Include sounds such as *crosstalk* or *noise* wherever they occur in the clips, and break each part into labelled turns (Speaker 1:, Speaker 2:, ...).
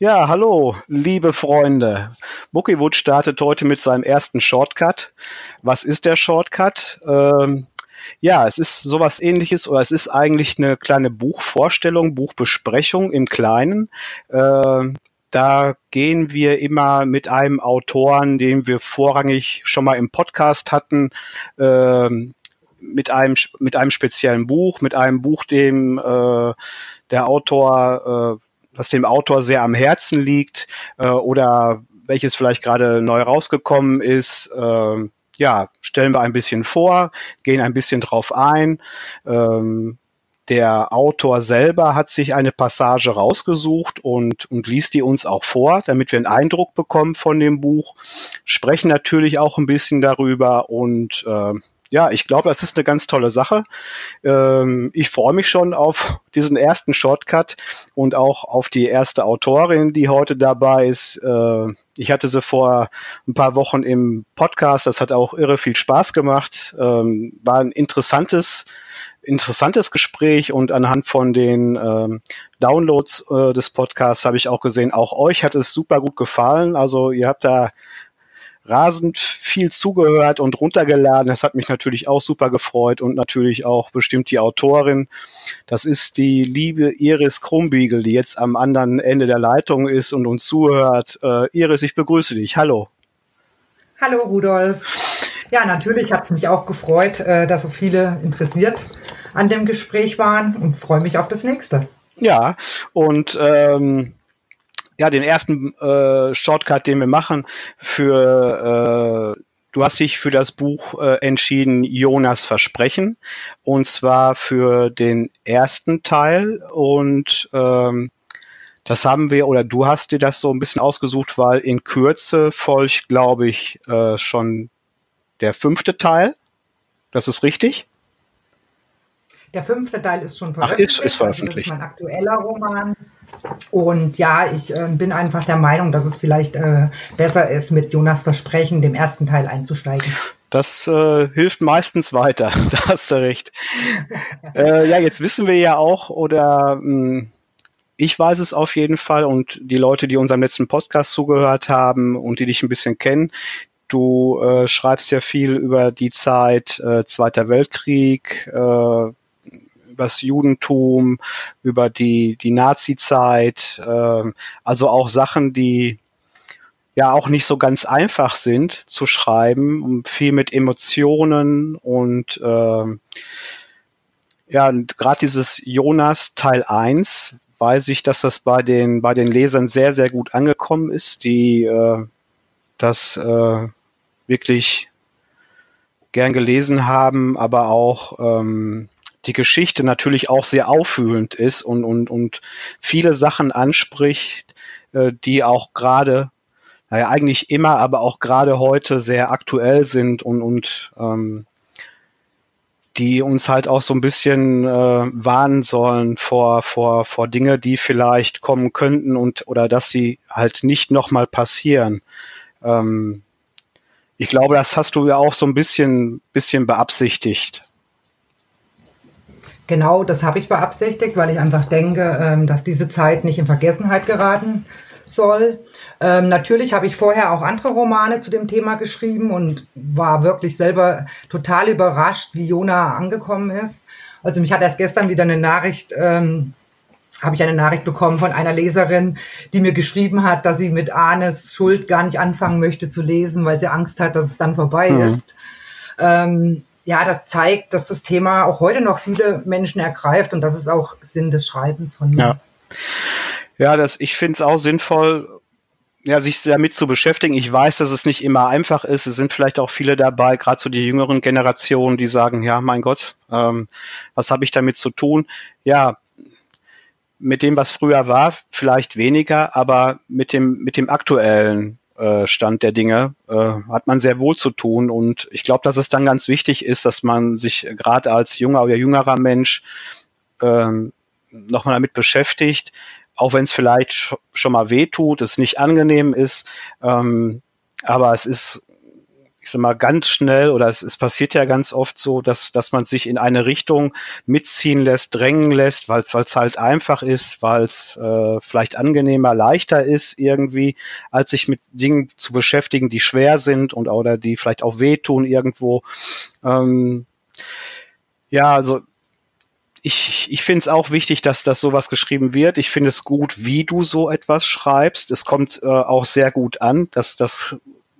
Speaker 1: Ja, hallo, liebe Freunde. Bookiewood startet heute mit seinem ersten Shortcut. Was ist der Shortcut? Ähm, ja, es ist sowas ähnliches oder es ist eigentlich eine kleine Buchvorstellung, Buchbesprechung im Kleinen. Ähm, da gehen wir immer mit einem Autoren, den wir vorrangig schon mal im Podcast hatten, ähm, mit einem mit einem speziellen Buch, mit einem Buch, dem äh, der Autor äh, was dem Autor sehr am Herzen liegt äh, oder welches vielleicht gerade neu rausgekommen ist. Äh, ja, stellen wir ein bisschen vor, gehen ein bisschen drauf ein. Ähm, der Autor selber hat sich eine Passage rausgesucht und, und liest die uns auch vor, damit wir einen Eindruck bekommen von dem Buch, sprechen natürlich auch ein bisschen darüber und äh, ja, ich glaube, das ist eine ganz tolle Sache. Ähm, ich freue mich schon auf *laughs* diesen ersten Shortcut und auch auf die erste Autorin, die heute dabei ist. Äh, ich hatte sie vor ein paar Wochen im Podcast. Das hat auch irre viel Spaß gemacht. Ähm, war ein interessantes, interessantes Gespräch und anhand von den ähm, Downloads äh, des Podcasts habe ich auch gesehen, auch euch hat es super gut gefallen. Also ihr habt da rasend viel zugehört und runtergeladen. Das hat mich natürlich auch super gefreut und natürlich auch bestimmt die Autorin. Das ist die liebe Iris Krumbiegel, die jetzt am anderen Ende der Leitung ist und uns zuhört. Äh, Iris, ich begrüße dich. Hallo.
Speaker 2: Hallo Rudolf. Ja, natürlich hat es mich auch gefreut, äh, dass so viele interessiert an dem Gespräch waren und freue mich auf das nächste.
Speaker 1: Ja, und ähm, ja, den ersten äh, Shortcut, den wir machen für äh, Du hast dich für das Buch äh, entschieden, Jonas Versprechen, und zwar für den ersten Teil. Und ähm, das haben wir, oder du hast dir das so ein bisschen ausgesucht, weil in Kürze folgt, glaube ich, äh, schon der fünfte Teil. Das ist richtig?
Speaker 2: Der fünfte Teil ist schon
Speaker 1: veröffentlicht. Ach, ist, ist veröffentlicht.
Speaker 2: Also das ist mein aktueller Roman. Und ja, ich äh, bin einfach der Meinung, dass es vielleicht äh, besser ist, mit Jonas Versprechen, dem ersten Teil einzusteigen.
Speaker 1: Das äh, hilft meistens weiter, *laughs* da hast du recht. äh, ja, jetzt wissen wir ja auch, oder mh, hm, ich weiß es auf jeden Fall und die Leute, die unserem letzten Podcast zugehört haben und die dich ein bisschen kennen, du äh, schreibst ja viel über die Zeit äh, Zweiter Weltkrieg, übers Judentum, über die, die Nazi-Zeit, äh, also auch Sachen, die ja auch nicht so ganz einfach sind zu schreiben, viel mit Emotionen und äh, ja, gerade dieses Jonas Teil 1 weiß ich, dass das bei den, bei den Lesern sehr, sehr gut angekommen ist, die äh, das äh, wirklich gern gelesen haben, aber auch ähm, die Geschichte natürlich auch sehr auffühlend ist und, und, und viele Sachen anspricht, äh, die auch gerade, naja, eigentlich immer, aber auch gerade heute sehr aktuell sind und, und ähm, die uns halt auch so ein bisschen äh, warnen sollen vor, vor, vor Dinge, die vielleicht kommen könnten und oder dass sie halt nicht nochmal passieren. Ähm, ich glaube, das hast du ja auch so ein bisschen, bisschen beabsichtigt.
Speaker 2: Genau, das habe ich beabsichtigt, weil ich einfach denke, ähm, dass diese Zeit nicht in Vergessenheit geraten soll. Ähm, natürlich habe ich vorher auch andere Romane zu dem Thema geschrieben und war wirklich selber total überrascht, wie Jona angekommen ist. Also mich hat erst gestern wieder eine Nachricht, ähm, habe ich eine Nachricht bekommen von einer Leserin, die mir geschrieben hat, dass sie mit Arnes Schuld gar nicht anfangen möchte zu lesen, weil sie Angst hat, dass es dann vorbei mhm. ist. Ähm, ja, das zeigt, dass das Thema auch heute noch viele Menschen ergreift und das ist auch Sinn des Schreibens von mir.
Speaker 1: Ja, ja das, ich finde es auch sinnvoll, ja, sich damit zu beschäftigen. Ich weiß, dass es nicht immer einfach ist. Es sind vielleicht auch viele dabei, gerade so die jüngeren Generationen, die sagen, ja, mein Gott, ähm, was habe ich damit zu tun? Ja, mit dem, was früher war, vielleicht weniger, aber mit dem, mit dem aktuellen äh, Stand der Dinge äh, hat man sehr wohl zu tun. Und ich glaube, dass es dann ganz wichtig ist, dass man sich gerade als junger oder jüngerer Mensch ähm, nochmal damit beschäftigt, auch wenn es vielleicht sch schon mal weh tut, es nicht angenehm ist. Ähm, aber es ist, ich sag mal, ganz schnell oder es, es passiert ja ganz oft so, dass, dass man sich in eine Richtung mitziehen lässt, drängen lässt, weil es halt einfach ist, weil es äh, vielleicht angenehmer, leichter ist irgendwie, als sich mit Dingen zu beschäftigen, die schwer sind und oder die vielleicht auch wehtun irgendwo. Ähm, ja, also ich, ich finde es auch wichtig, dass das sowas geschrieben wird. Ich finde es gut, wie du so etwas schreibst. Es kommt äh, auch sehr gut an. dass das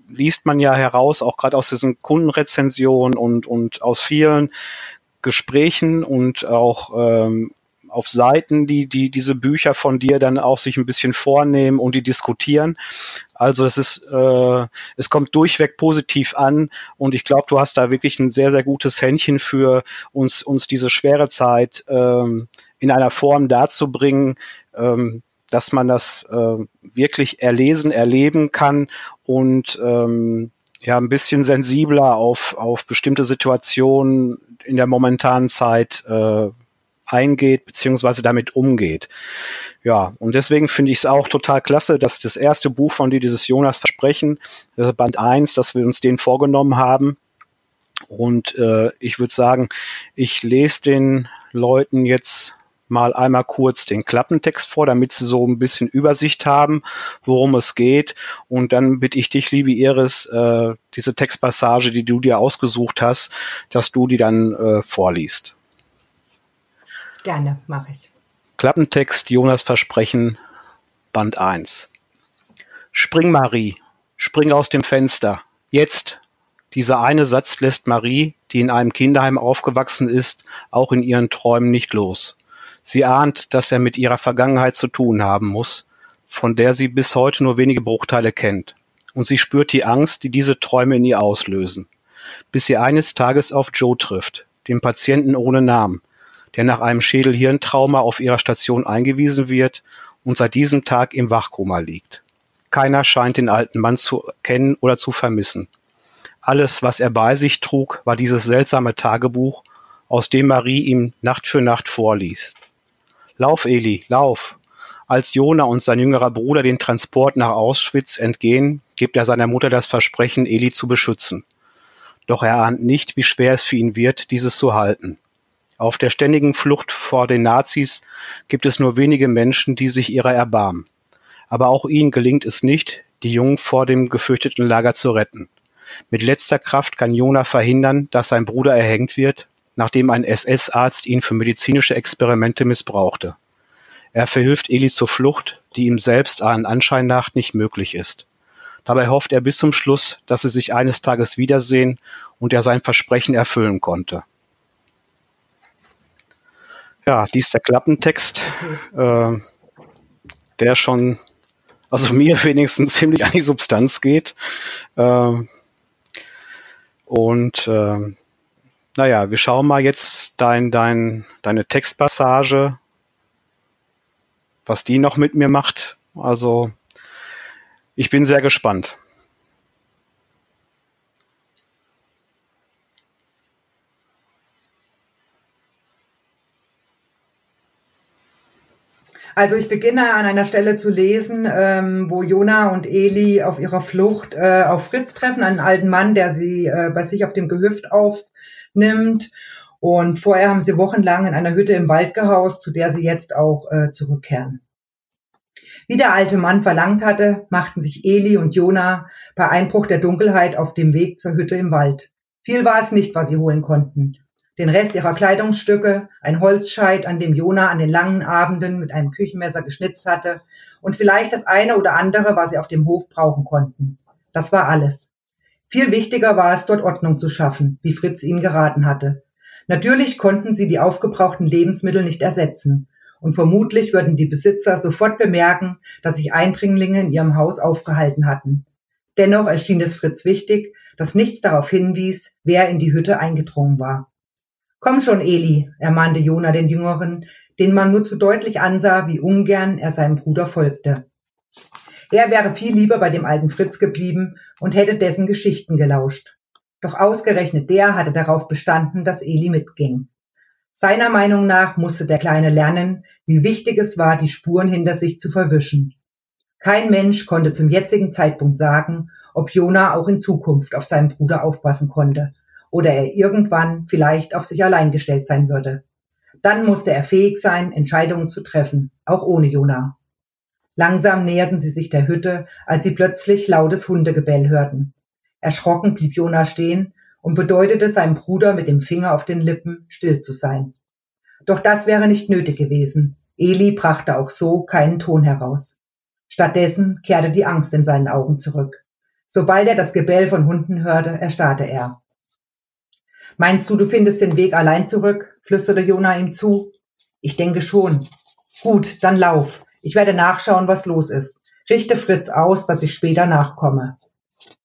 Speaker 1: liest man ja heraus, auch gerade aus diesen Kundenrezensionen und, und aus vielen Gesprächen und auch ähm, auf Seiten, die, die diese Bücher von dir dann auch sich ein bisschen vornehmen und die diskutieren. Also es ist, äh, es kommt durchweg positiv an und ich glaube, du hast da wirklich ein sehr, sehr gutes Händchen für uns, uns diese schwere Zeit ähm, in einer Form darzubringen, ähm, dass man das äh, wirklich erlesen, erleben kann und ähm, ja ein bisschen sensibler auf, auf bestimmte Situationen in der momentanen Zeit äh, eingeht beziehungsweise damit umgeht. Ja, und deswegen finde ich es auch total klasse, dass das erste Buch von dir, dieses Jonas Versprechen, das Band 1, dass wir uns den vorgenommen haben. Und äh, ich würde sagen, ich lese den Leuten jetzt mal einmal kurz den Klappentext vor, damit sie so ein bisschen Übersicht haben, worum es geht. Und dann bitte ich dich, liebe Iris, äh, diese Textpassage, die du dir ausgesucht hast, dass du die dann äh, vorliest.
Speaker 2: Gerne, mache ich.
Speaker 1: Klappentext Jonas Versprechen, Band 1. Spring, Marie, spring aus dem Fenster. Jetzt. Dieser eine Satz lässt Marie, die in einem Kinderheim aufgewachsen ist, auch in ihren Träumen nicht los. Sie ahnt, dass er mit ihrer Vergangenheit zu tun haben muss, von der sie bis heute nur wenige Bruchteile kennt. Und sie spürt die Angst, die diese Träume in ihr auslösen. Bis sie eines Tages auf Joe trifft, den Patienten ohne Namen, der nach einem Schädel-Hirntrauma auf ihrer Station eingewiesen wird und seit diesem Tag im Wachkoma liegt. Keiner scheint den alten Mann zu kennen oder zu vermissen. Alles, was er bei sich trug, war dieses seltsame Tagebuch, aus dem Marie ihm Nacht für Nacht vorliest. Lauf, Eli, lauf! Als Jona und sein jüngerer Bruder den Transport nach Auschwitz entgehen, gibt er seiner Mutter das Versprechen, Eli zu beschützen. Doch er ahnt nicht, wie schwer es für ihn wird, dieses zu halten. Auf der ständigen Flucht vor den Nazis gibt es nur wenige Menschen, die sich ihrer erbarmen. Aber auch ihnen gelingt es nicht, die Jungen vor dem gefürchteten Lager zu retten. Mit letzter Kraft kann Jona verhindern, dass sein Bruder erhängt wird, nachdem ein SS-Arzt ihn für medizinische Experimente missbrauchte. Er verhilft Eli zur Flucht, die ihm selbst allen Anschein nach nicht möglich ist. Dabei hofft er bis zum Schluss, dass sie sich eines Tages wiedersehen und er sein Versprechen erfüllen konnte. Ja, dies der Klappentext, äh, der schon, also *laughs* mir wenigstens ziemlich an die Substanz geht. Äh, und äh, naja, wir schauen mal jetzt dein, dein, deine Textpassage, was die noch mit mir macht. Also ich bin sehr gespannt.
Speaker 2: Also ich beginne an einer Stelle zu lesen, ähm, wo Jona und Eli auf ihrer Flucht äh, auf Fritz treffen, einen alten Mann, der sie äh, bei sich auf dem Gehöft aufnimmt. Und vorher haben sie wochenlang in einer Hütte im Wald gehaust, zu der sie jetzt auch äh, zurückkehren. Wie der alte Mann verlangt hatte, machten sich Eli und Jona bei Einbruch der Dunkelheit auf dem Weg zur Hütte im Wald. Viel war es nicht, was sie holen konnten den Rest ihrer Kleidungsstücke, ein Holzscheit, an dem Jona an den langen Abenden mit einem Küchenmesser geschnitzt hatte, und vielleicht das eine oder andere, was sie auf dem Hof brauchen konnten. Das war alles. Viel wichtiger war es, dort Ordnung zu schaffen, wie Fritz ihnen geraten hatte. Natürlich konnten sie die aufgebrauchten Lebensmittel nicht ersetzen, und vermutlich würden die Besitzer sofort bemerken, dass sich Eindringlinge in ihrem Haus aufgehalten hatten. Dennoch erschien es Fritz wichtig, dass nichts darauf hinwies, wer in die Hütte eingedrungen war. Komm schon, Eli, ermahnte Jona den Jüngeren, den man nur zu deutlich ansah, wie ungern er seinem Bruder folgte. Er wäre viel lieber bei dem alten Fritz geblieben und hätte dessen Geschichten gelauscht. Doch ausgerechnet der hatte darauf bestanden, dass Eli mitging. Seiner Meinung nach musste der Kleine lernen, wie wichtig es war, die Spuren hinter sich zu verwischen. Kein Mensch konnte zum jetzigen Zeitpunkt sagen, ob Jona auch in Zukunft auf seinen Bruder aufpassen konnte oder er irgendwann vielleicht auf sich allein gestellt sein würde. Dann musste er fähig sein, Entscheidungen zu treffen, auch ohne Jona. Langsam näherten sie sich der Hütte, als sie plötzlich lautes Hundegebell hörten. Erschrocken blieb Jona stehen und bedeutete seinem Bruder mit dem Finger auf den Lippen, still zu sein. Doch das wäre nicht nötig gewesen. Eli brachte auch so keinen Ton heraus. Stattdessen kehrte die Angst in seinen Augen zurück. Sobald er das Gebell von Hunden hörte, erstarrte er. Meinst du, du findest den Weg allein zurück? flüsterte Jona ihm zu. Ich denke schon. Gut, dann lauf. Ich werde nachschauen, was los ist. Richte Fritz aus, dass ich später nachkomme.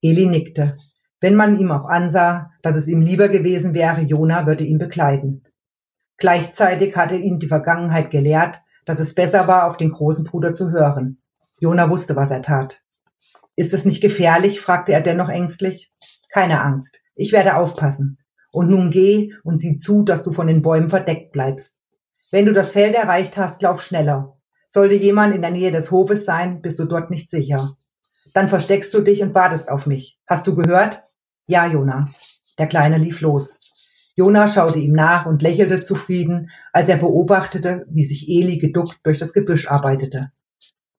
Speaker 2: Eli nickte. Wenn man ihm auch ansah, dass es ihm lieber gewesen wäre, Jona würde ihn begleiten. Gleichzeitig hatte ihn die Vergangenheit gelehrt, dass es besser war, auf den großen Bruder zu hören. Jona wusste, was er tat. Ist es nicht gefährlich? fragte er dennoch ängstlich. Keine Angst. Ich werde aufpassen. Und nun geh und sieh zu, dass du von den Bäumen verdeckt bleibst. Wenn du das Feld erreicht hast, lauf schneller. Sollte jemand in der Nähe des Hofes sein, bist du dort nicht sicher. Dann versteckst du dich und wartest auf mich. Hast du gehört? Ja, Jona. Der Kleine lief los. Jona schaute ihm nach und lächelte zufrieden, als er beobachtete, wie sich Eli geduckt durch das Gebüsch arbeitete.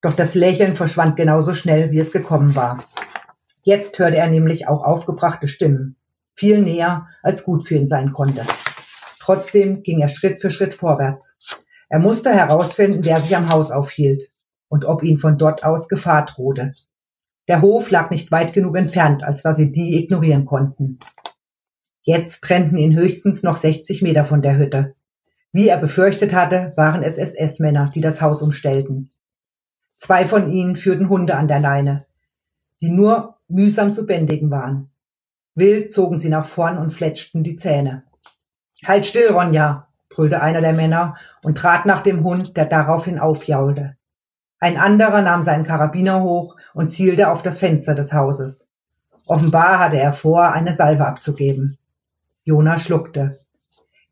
Speaker 2: Doch das Lächeln verschwand genauso schnell, wie es gekommen war. Jetzt hörte er nämlich auch aufgebrachte Stimmen viel näher, als gut für ihn sein konnte. Trotzdem ging er Schritt für Schritt vorwärts. Er musste herausfinden, wer sich am Haus aufhielt und ob ihn von dort aus Gefahr drohte. Der Hof lag nicht weit genug entfernt, als dass sie die ignorieren konnten. Jetzt trennten ihn höchstens noch 60 Meter von der Hütte. Wie er befürchtet hatte, waren es SS-Männer, die das Haus umstellten. Zwei von ihnen führten Hunde an der Leine, die nur mühsam zu bändigen waren. Wild zogen sie nach vorn und fletschten die Zähne. Halt still, Ronja, brüllte einer der Männer und trat nach dem Hund, der daraufhin aufjaulte. Ein anderer nahm seinen Karabiner hoch und zielte auf das Fenster des Hauses. Offenbar hatte er vor, eine Salve abzugeben. Jona schluckte.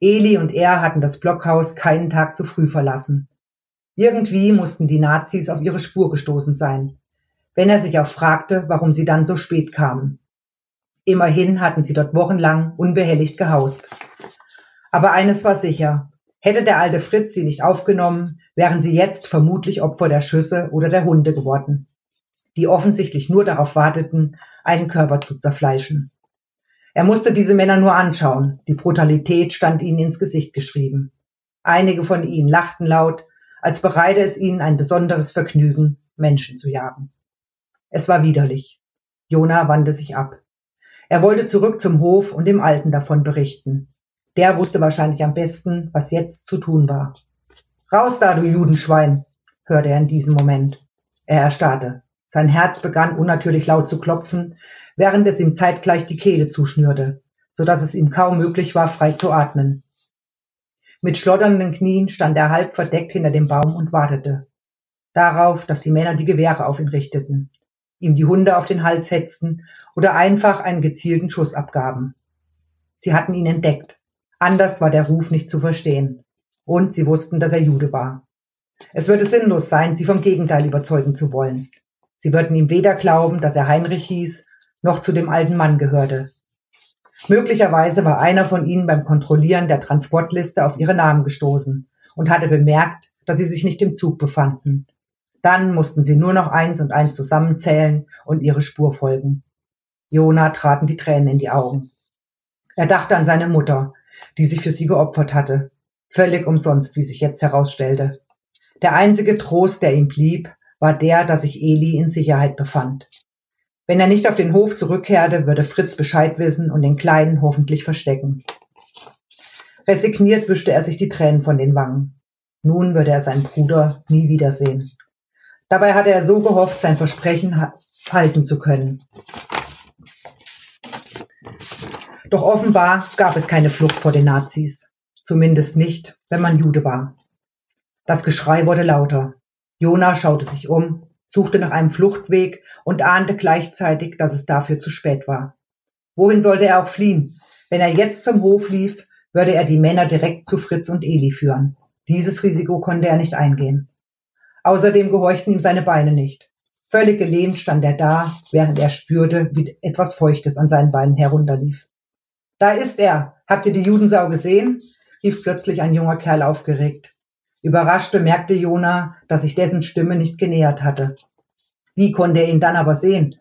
Speaker 2: Eli und er hatten das Blockhaus keinen Tag zu früh verlassen. Irgendwie mussten die Nazis auf ihre Spur gestoßen sein, wenn er sich auch fragte, warum sie dann so spät kamen. Immerhin hatten sie dort wochenlang unbehelligt gehaust. Aber eines war sicher. Hätte der alte Fritz sie nicht aufgenommen, wären sie jetzt vermutlich Opfer der Schüsse oder der Hunde geworden, die offensichtlich nur darauf warteten, einen Körper zu zerfleischen. Er musste diese Männer nur anschauen. Die Brutalität stand ihnen ins Gesicht geschrieben. Einige von ihnen lachten laut, als bereite es ihnen ein besonderes Vergnügen, Menschen zu jagen. Es war widerlich. Jona wandte sich ab. Er wollte zurück zum Hof und dem Alten davon berichten. Der wusste wahrscheinlich am besten, was jetzt zu tun war. Raus da, du Judenschwein, hörte er in diesem Moment. Er erstarrte. Sein Herz begann unnatürlich laut zu klopfen, während es ihm zeitgleich die Kehle zuschnürte, so dass es ihm kaum möglich war, frei zu atmen. Mit schlotternden Knien stand er halb verdeckt hinter dem Baum und wartete. Darauf, dass die Männer die Gewehre auf ihn richteten ihm die Hunde auf den Hals hetzten oder einfach einen gezielten Schuss abgaben. Sie hatten ihn entdeckt. Anders war der Ruf nicht zu verstehen. Und sie wussten, dass er Jude war. Es würde sinnlos sein, sie vom Gegenteil überzeugen zu wollen. Sie würden ihm weder glauben, dass er Heinrich hieß, noch zu dem alten Mann gehörte. Möglicherweise war einer von ihnen beim Kontrollieren der Transportliste auf ihre Namen gestoßen und hatte bemerkt, dass sie sich nicht im Zug befanden dann mussten sie nur noch eins und eins zusammenzählen und ihre Spur folgen. Jona traten die Tränen in die Augen. Er dachte an seine Mutter, die sich für sie geopfert hatte. Völlig umsonst, wie sich jetzt herausstellte. Der einzige Trost, der ihm blieb, war der, dass sich Eli in Sicherheit befand. Wenn er nicht auf den Hof zurückkehrte, würde Fritz Bescheid wissen und den Kleinen hoffentlich verstecken. Resigniert wischte er sich die Tränen von den Wangen. Nun würde er seinen Bruder nie wiedersehen. Dabei hatte er so gehofft, sein Versprechen halten zu können. Doch offenbar gab es keine Flucht vor den Nazis. Zumindest nicht, wenn man Jude war. Das Geschrei wurde lauter. Jona schaute sich um, suchte nach einem Fluchtweg und ahnte gleichzeitig, dass es dafür zu spät war. Wohin sollte er auch fliehen? Wenn er jetzt zum Hof lief, würde er die Männer direkt zu Fritz und Eli führen. Dieses Risiko konnte er nicht eingehen. Außerdem gehorchten ihm seine Beine nicht. Völlig gelähmt stand er da, während er spürte, wie etwas Feuchtes an seinen Beinen herunterlief. Da ist er. Habt ihr die Judensau gesehen? rief plötzlich ein junger Kerl aufgeregt. Überrascht bemerkte Jona, dass sich dessen Stimme nicht genähert hatte. Wie konnte er ihn dann aber sehen?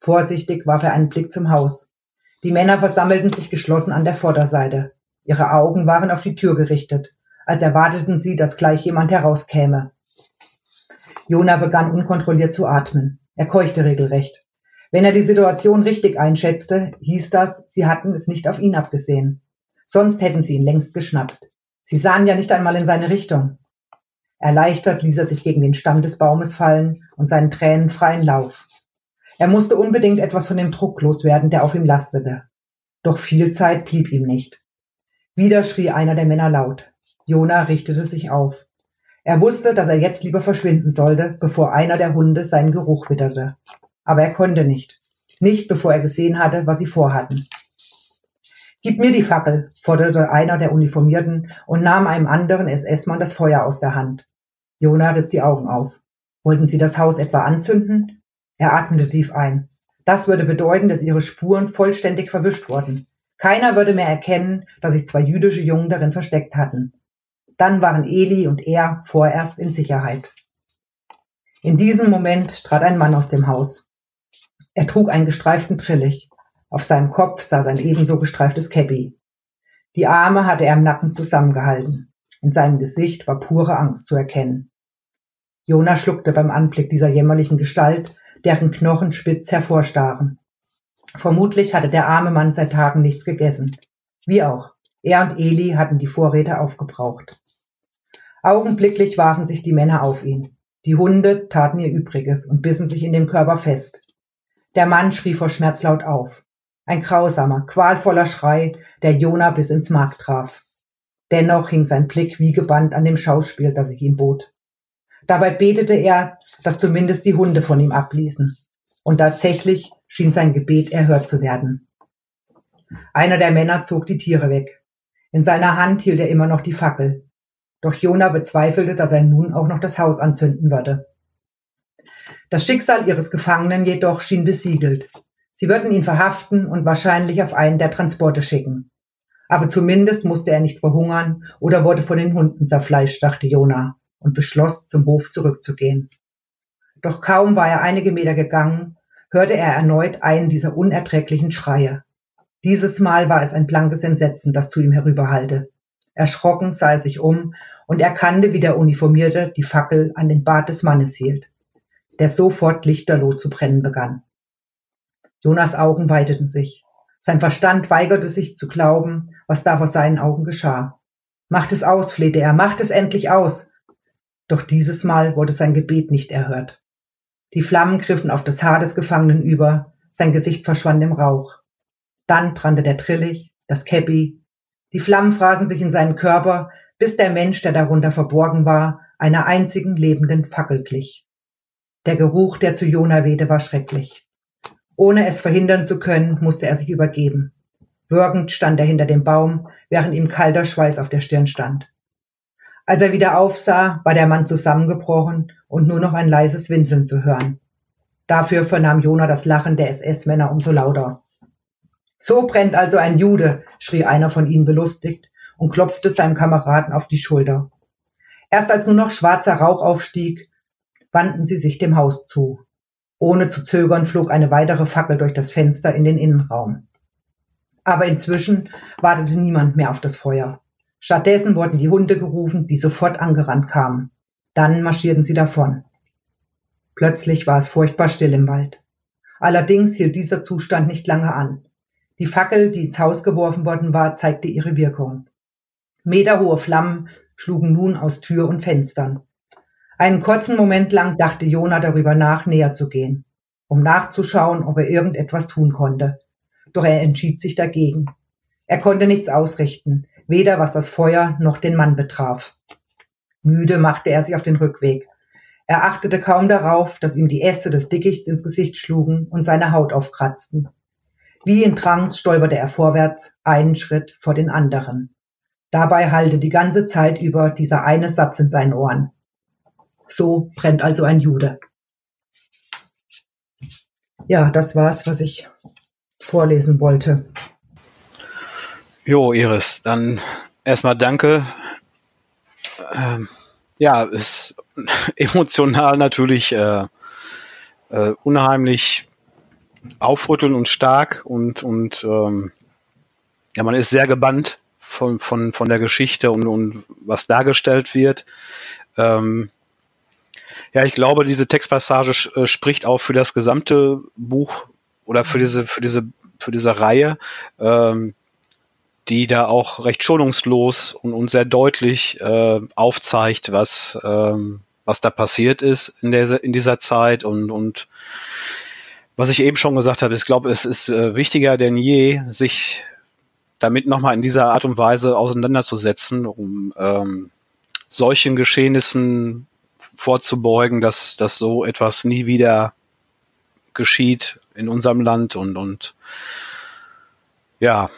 Speaker 2: Vorsichtig warf er einen Blick zum Haus. Die Männer versammelten sich geschlossen an der Vorderseite. Ihre Augen waren auf die Tür gerichtet, als erwarteten sie, dass gleich jemand herauskäme. Jona begann unkontrolliert zu atmen. Er keuchte regelrecht. Wenn er die Situation richtig einschätzte, hieß das, sie hatten es nicht auf ihn abgesehen. Sonst hätten sie ihn längst geschnappt. Sie sahen ja nicht einmal in seine Richtung. Erleichtert ließ er sich gegen den Stamm des Baumes fallen und seinen Tränen freien Lauf. Er musste unbedingt etwas von dem Druck loswerden, der auf ihm lastete. Doch viel Zeit blieb ihm nicht. Wieder schrie einer der Männer laut. Jona richtete sich auf. Er wusste, dass er jetzt lieber verschwinden sollte, bevor einer der Hunde seinen Geruch witterte. Aber er konnte nicht. Nicht, bevor er gesehen hatte, was sie vorhatten. Gib mir die Fackel, forderte einer der Uniformierten und nahm einem anderen SS-Mann das Feuer aus der Hand. Jona riss die Augen auf. Wollten sie das Haus etwa anzünden? Er atmete tief ein. Das würde bedeuten, dass ihre Spuren vollständig verwischt wurden. Keiner würde mehr erkennen, dass sich zwei jüdische Jungen darin versteckt hatten. Dann waren Eli und er vorerst in Sicherheit. In diesem Moment trat ein Mann aus dem Haus. Er trug einen gestreiften Trillich. Auf seinem Kopf saß ein ebenso gestreiftes Käppi. Die Arme hatte er im Nacken zusammengehalten. In seinem Gesicht war pure Angst zu erkennen. Jona schluckte beim Anblick dieser jämmerlichen Gestalt, deren Knochen spitz hervorstachen. Vermutlich hatte der arme Mann seit Tagen nichts gegessen. Wie auch. Er und Eli hatten die Vorräte aufgebraucht. Augenblicklich warfen sich die Männer auf ihn. Die Hunde taten ihr Übriges und bissen sich in dem Körper fest. Der Mann schrie vor Schmerz laut auf. Ein grausamer, qualvoller Schrei, der Jona bis ins Mark traf. Dennoch hing sein Blick wie gebannt an dem Schauspiel, das sich ihm bot. Dabei betete er, dass zumindest die Hunde von ihm abließen. Und tatsächlich schien sein Gebet erhört zu werden. Einer der Männer zog die Tiere weg. In seiner Hand hielt er immer noch die Fackel. Doch Jona bezweifelte, dass er nun auch noch das Haus anzünden würde. Das Schicksal ihres Gefangenen jedoch schien besiegelt. Sie würden ihn verhaften und wahrscheinlich auf einen der Transporte schicken. Aber zumindest musste er nicht verhungern oder wurde von den Hunden zerfleischt, dachte Jona und beschloss, zum Hof zurückzugehen. Doch kaum war er einige Meter gegangen, hörte er erneut einen dieser unerträglichen Schreie. Dieses Mal war es ein blankes Entsetzen, das zu ihm herüberhallte. Erschrocken sah er sich um und erkannte, wie der Uniformierte die Fackel an den Bart des Mannes hielt, der sofort lichterloh zu brennen begann. Jonas Augen weiteten sich. Sein Verstand weigerte sich zu glauben, was da vor seinen Augen geschah. Macht es aus, flehte er, macht es endlich aus. Doch dieses Mal wurde sein Gebet nicht erhört. Die Flammen griffen auf das Haar des Gefangenen über, sein Gesicht verschwand im Rauch. Dann brannte der Trillich, das Käppi. Die Flammen fraßen sich in seinen Körper, bis der Mensch, der darunter verborgen war, einer einzigen lebenden Fackel glich. Der Geruch, der zu Jona wehte, war schrecklich. Ohne es verhindern zu können, musste er sich übergeben. Würgend stand er hinter dem Baum, während ihm kalter Schweiß auf der Stirn stand. Als er wieder aufsah, war der Mann zusammengebrochen und nur noch ein leises Winseln zu hören. Dafür vernahm Jona das Lachen der SS-Männer umso lauter. So brennt also ein Jude, schrie einer von ihnen belustigt und klopfte seinem Kameraden auf die Schulter. Erst als nur noch schwarzer Rauch aufstieg, wandten sie sich dem Haus zu. Ohne zu zögern flog eine weitere Fackel durch das Fenster in den Innenraum. Aber inzwischen wartete niemand mehr auf das Feuer. Stattdessen wurden die Hunde gerufen, die sofort angerannt kamen. Dann marschierten sie davon. Plötzlich war es furchtbar still im Wald. Allerdings hielt dieser Zustand nicht lange an. Die Fackel, die ins Haus geworfen worden war, zeigte ihre Wirkung. Meterhohe Flammen schlugen nun aus Tür und Fenstern. Einen kurzen Moment lang dachte Jona darüber nach, näher zu gehen, um nachzuschauen, ob er irgendetwas tun konnte. Doch er entschied sich dagegen. Er konnte nichts ausrichten, weder was das Feuer noch den Mann betraf. Müde machte er sich auf den Rückweg. Er achtete kaum darauf, dass ihm die Äste des Dickichts ins Gesicht schlugen und seine Haut aufkratzten. Wie in Trance stolperte er vorwärts, einen Schritt vor den anderen. Dabei hallte die ganze Zeit über dieser eine Satz in seinen Ohren. So brennt also ein Jude. ja, das war's, was ich vorlesen wollte.
Speaker 1: Jo, Iris, dann erstmal danke. Ähm, ja, ist *laughs* emotional natürlich äh, äh, unheimlich aufrütteln und stark und, und ähm, ja, man ist sehr gebannt von, von, von der Geschichte und, und was dargestellt wird. Ähm, ja, ich glaube, diese Textpassage äh, spricht auch für das gesamte Buch oder für diese, für diese, für diese Reihe. Ähm, die da auch recht schonungslos und, und sehr deutlich äh, aufzeigt, was, ähm, was da passiert ist in, der, in dieser Zeit und, und was ich eben schon gesagt habe, ich glaube, es ist äh, wichtiger denn je, sich damit nochmal in dieser Art und Weise auseinanderzusetzen, um ähm, solchen Geschehnissen vorzubeugen, dass, dass so etwas nie wieder geschieht in unserem Land und, und ja,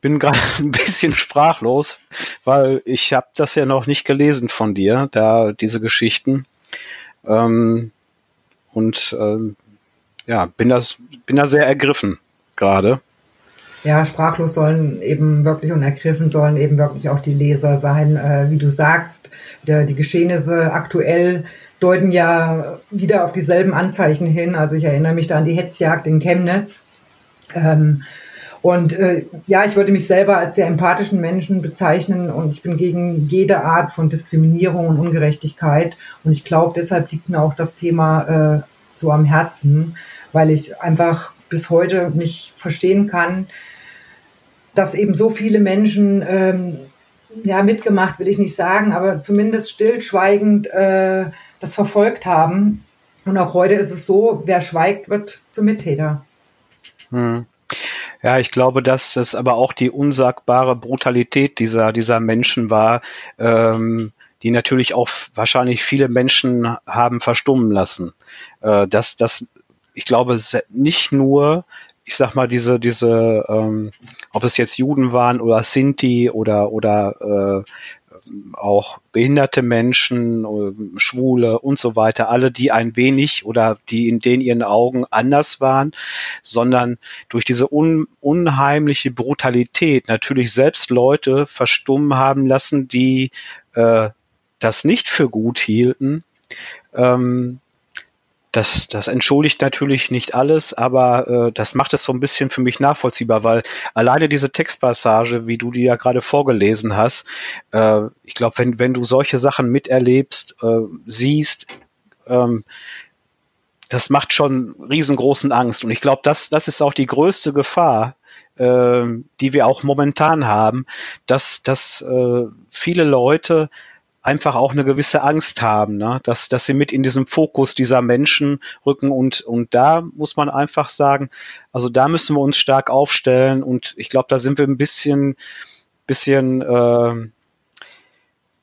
Speaker 1: bin gerade *laughs* ein bisschen sprachlos, weil ich habe das ja noch nicht gelesen von dir, da diese Geschichten. Ähm, und ähm, ja, bin das bin da sehr ergriffen gerade.
Speaker 2: Ja, sprachlos sollen eben wirklich und ergriffen sollen eben wirklich auch die Leser sein. Äh, wie du sagst, der, die Geschehnisse aktuell deuten ja wieder auf dieselben Anzeichen hin. Also ich erinnere mich da an die Hetzjagd in Chemnitz. Ähm, und äh, ja, ich würde mich selber als sehr empathischen Menschen bezeichnen und ich bin gegen jede Art von Diskriminierung und Ungerechtigkeit. Und ich glaube, deshalb liegt mir auch das Thema äh, so am Herzen, weil ich einfach bis heute nicht verstehen kann, dass eben so viele Menschen ähm, ja mitgemacht, will ich nicht sagen, aber zumindest stillschweigend äh, das verfolgt haben. Und auch heute ist es so, wer schweigt, wird zum Mittäter.
Speaker 1: Hm. Ja, ich glaube, dass es aber auch die unsagbare Brutalität dieser, dieser Menschen war, ähm, die natürlich auch wahrscheinlich viele Menschen haben verstummen lassen. Äh, dass das, ich glaube, nicht nur, ich sag mal, diese, diese, ähm, ob es jetzt Juden waren oder Sinti oder, oder äh, auch behinderte Menschen, äh, Schwule und so weiter, alle, die ein wenig oder die in den ihren Augen anders waren, sondern durch diese un unheimliche Brutalität natürlich selbst Leute verstummen haben lassen, die äh, das nicht für gut hielten. Ähm, das, das entschuldigt natürlich nicht alles, aber äh, das macht es so ein bisschen für mich nachvollziehbar, weil alleine diese Textpassage, wie du die ja gerade vorgelesen hast, äh, ich glaube, wenn, wenn du solche Sachen miterlebst, äh, siehst, ähm, das macht schon riesengroßen Angst. Und ich glaube, das, das ist auch die größte Gefahr, äh, die wir auch momentan haben, dass, dass äh, viele Leute einfach auch eine gewisse Angst haben, ne? dass, dass sie mit in diesem Fokus dieser Menschen rücken und, und da muss man einfach sagen, also da müssen wir uns stark aufstellen und ich glaube, da sind wir ein bisschen, bisschen, äh,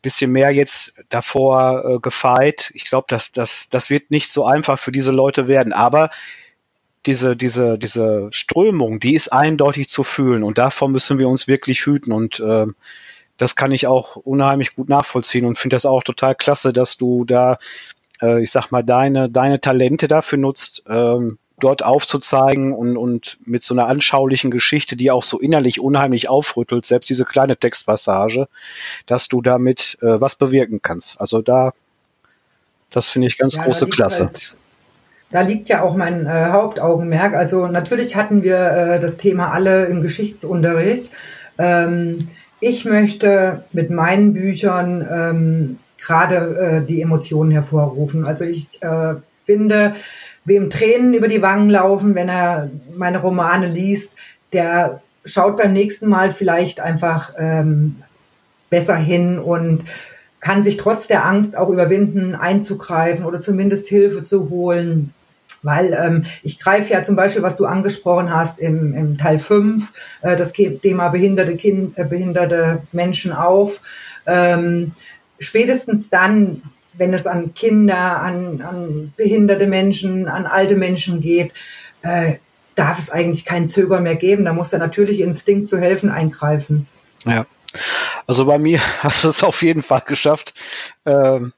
Speaker 1: bisschen mehr jetzt davor äh, gefeit. Ich glaube, dass das, das wird nicht so einfach für diese Leute werden, aber diese, diese, diese Strömung, die ist eindeutig zu fühlen und davor müssen wir uns wirklich hüten und äh, das kann ich auch unheimlich gut nachvollziehen und finde das auch total klasse, dass du da, äh, ich sag mal, deine, deine Talente dafür nutzt, ähm, dort aufzuzeigen und, und mit so einer anschaulichen Geschichte, die auch so innerlich unheimlich aufrüttelt, selbst diese kleine Textpassage, dass du damit äh, was bewirken kannst. Also da, das finde ich ganz ja, große Klasse. Halt,
Speaker 2: da liegt ja auch mein äh, Hauptaugenmerk. Also natürlich hatten wir äh, das Thema alle im Geschichtsunterricht. Ähm, ich möchte mit meinen Büchern ähm, gerade äh, die Emotionen hervorrufen. Also ich äh, finde, wem Tränen über die Wangen laufen, wenn er meine Romane liest, der schaut beim nächsten Mal vielleicht einfach ähm, besser hin und kann sich trotz der Angst auch überwinden, einzugreifen oder zumindest Hilfe zu holen. Weil ähm, ich greife ja zum Beispiel, was du angesprochen hast im, im Teil 5, äh, das Thema behinderte, kind, äh, behinderte Menschen auf. Ähm, spätestens dann, wenn es an Kinder, an, an behinderte Menschen, an alte Menschen geht, äh, darf es eigentlich kein Zögern mehr geben. Da muss der natürliche Instinkt zu helfen eingreifen.
Speaker 1: Ja. Also bei mir *laughs* hast du es auf jeden Fall geschafft, ähm,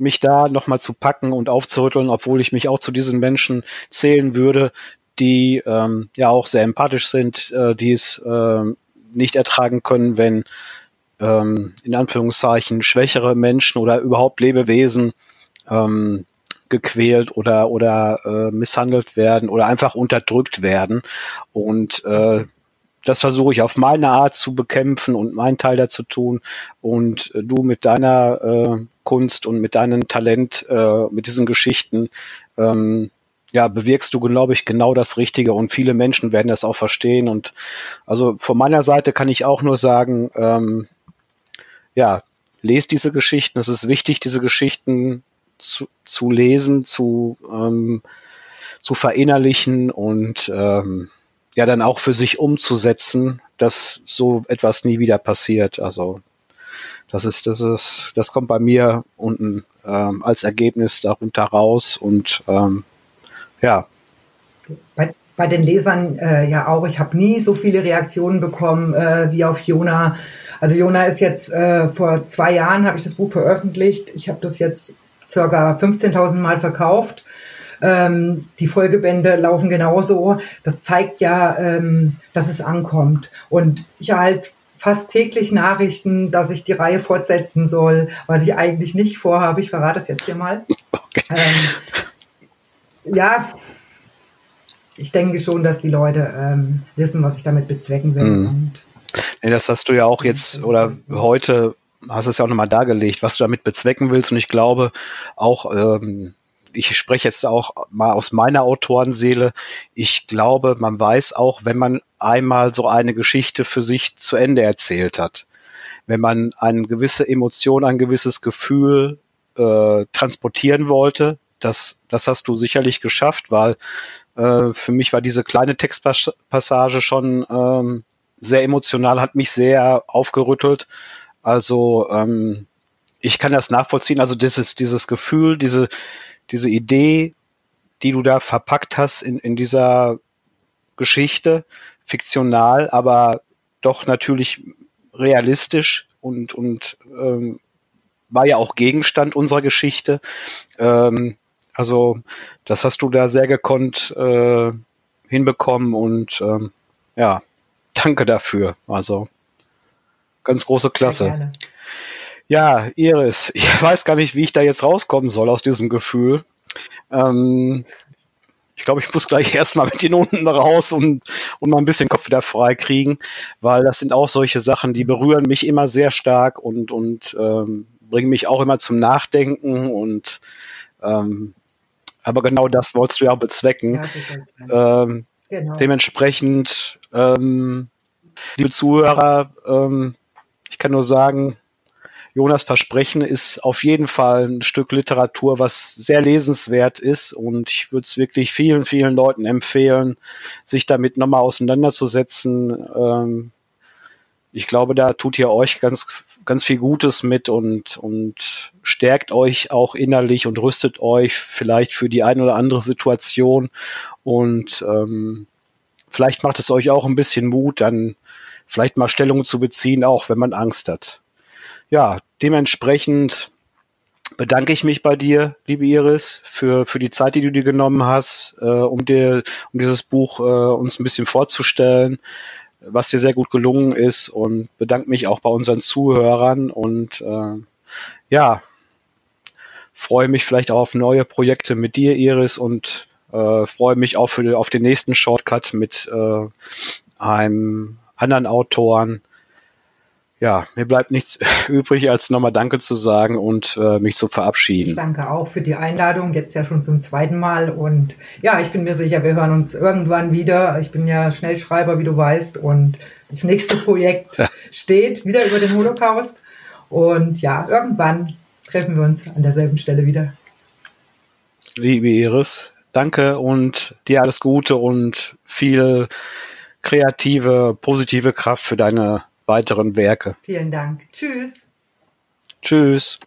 Speaker 1: mich da nochmal zu packen und aufzurütteln, obwohl ich mich auch zu diesen Menschen zählen würde, die ähm, ja auch sehr empathisch sind, äh, die es äh, nicht ertragen können, wenn ähm, in Anführungszeichen schwächere Menschen oder überhaupt Lebewesen ähm, gequält oder oder äh, misshandelt werden oder einfach unterdrückt werden. Und äh, das versuche ich auf meine Art zu bekämpfen und meinen Teil dazu tun. Und äh, du mit deiner äh, Kunst und mit deinem Talent äh, mit diesen Geschichten ähm, ja, bewirkst du, glaube ich, genau das Richtige und viele Menschen werden das auch verstehen. Und also von meiner Seite kann ich auch nur sagen, ähm, ja, lest diese Geschichten. Es ist wichtig, diese Geschichten zu, zu lesen, zu, ähm, zu verinnerlichen und ähm, ja dann auch für sich umzusetzen, dass so etwas nie wieder passiert. Also das ist, das ist, das kommt bei mir unten ähm, als Ergebnis darunter raus und ähm, ja.
Speaker 2: Bei, bei den Lesern äh, ja auch. Ich habe nie so viele Reaktionen bekommen äh, wie auf Jona. Also Jona ist jetzt äh, vor zwei Jahren habe ich das Buch veröffentlicht. Ich habe das jetzt circa 15.000 Mal verkauft. Ähm, die Folgebände laufen genauso. Das zeigt ja, ähm, dass es ankommt. Und ich erhalte fast täglich Nachrichten, dass ich die Reihe fortsetzen soll, was ich eigentlich nicht vorhabe. Ich verrate es jetzt hier mal. Okay. Ähm, ja, ich denke schon, dass die Leute ähm, wissen, was ich damit bezwecken will. Mhm.
Speaker 1: Nee, das hast du ja auch jetzt oder heute hast du es ja auch nochmal dargelegt, was du damit bezwecken willst. Und ich glaube auch, ähm, ich spreche jetzt auch mal aus meiner Autorenseele. Ich glaube, man weiß auch, wenn man einmal so eine Geschichte für sich zu Ende erzählt hat, wenn man eine gewisse Emotion, ein gewisses Gefühl äh, transportieren wollte, das, das hast du sicherlich geschafft, weil äh, für mich war diese kleine Textpassage schon ähm, sehr emotional, hat mich sehr aufgerüttelt. Also ähm, ich kann das nachvollziehen. Also dieses, dieses Gefühl, diese, diese Idee, die du da verpackt hast in, in dieser Geschichte, fiktional, aber doch natürlich realistisch und, und ähm, war ja auch Gegenstand unserer Geschichte. Ähm, also das hast du da sehr gekonnt äh, hinbekommen und ähm, ja, danke dafür. Also ganz große Klasse. Ja, Iris, ich *laughs* weiß gar nicht, wie ich da jetzt rauskommen soll aus diesem Gefühl. Ähm, ich glaube, ich muss gleich *laughs* erstmal mit den unten raus und, und mal ein bisschen Kopf wieder frei kriegen, weil das sind auch solche Sachen, die berühren mich immer sehr stark und, und ähm, bringen mich auch immer zum Nachdenken und ähm, aber genau das wolltest du ja auch bezwecken. Ja, ähm, genau. Dementsprechend, ähm, liebe Zuhörer, ähm, ich kann nur sagen, Jonas Versprechen ist auf jeden Fall ein Stück Literatur, was sehr lesenswert ist und ich würde es wirklich vielen, vielen Leuten empfehlen, sich damit nochmal auseinanderzusetzen. Ähm, ich glaube, da tut ihr euch ganz, ganz viel Gutes mit und, und stärkt euch auch innerlich und rüstet euch vielleicht für die eine oder andere Situation. Und ähm, vielleicht macht es euch auch ein bisschen Mut, dann vielleicht mal Stellung zu beziehen, auch wenn man Angst hat. Ja, dementsprechend bedanke ich mich bei dir, liebe Iris, für, für die Zeit, die du dir genommen hast, äh, um dir, um dieses Buch äh, uns ein bisschen vorzustellen was dir sehr gut gelungen ist und bedanke mich auch bei unseren Zuhörern und äh, ja, freue mich vielleicht auch auf neue Projekte mit dir, Iris, und äh, freue mich auch für, auf den nächsten Shortcut mit äh, einem anderen Autoren ja, mir bleibt nichts *laughs* übrig, als nochmal Danke zu sagen und äh, mich zu verabschieden. Ich
Speaker 2: danke auch für die Einladung, jetzt ja schon zum zweiten Mal. Und ja, ich bin mir sicher, wir hören uns irgendwann wieder. Ich bin ja Schnellschreiber, wie du weißt. Und das nächste Projekt ja. steht wieder über den Holocaust. Und ja, irgendwann treffen wir uns an derselben Stelle wieder.
Speaker 1: Liebe Iris, danke und dir alles Gute und viel kreative, positive Kraft für deine weiteren Werke.
Speaker 2: Vielen Dank. Tschüss.
Speaker 1: Tschüss.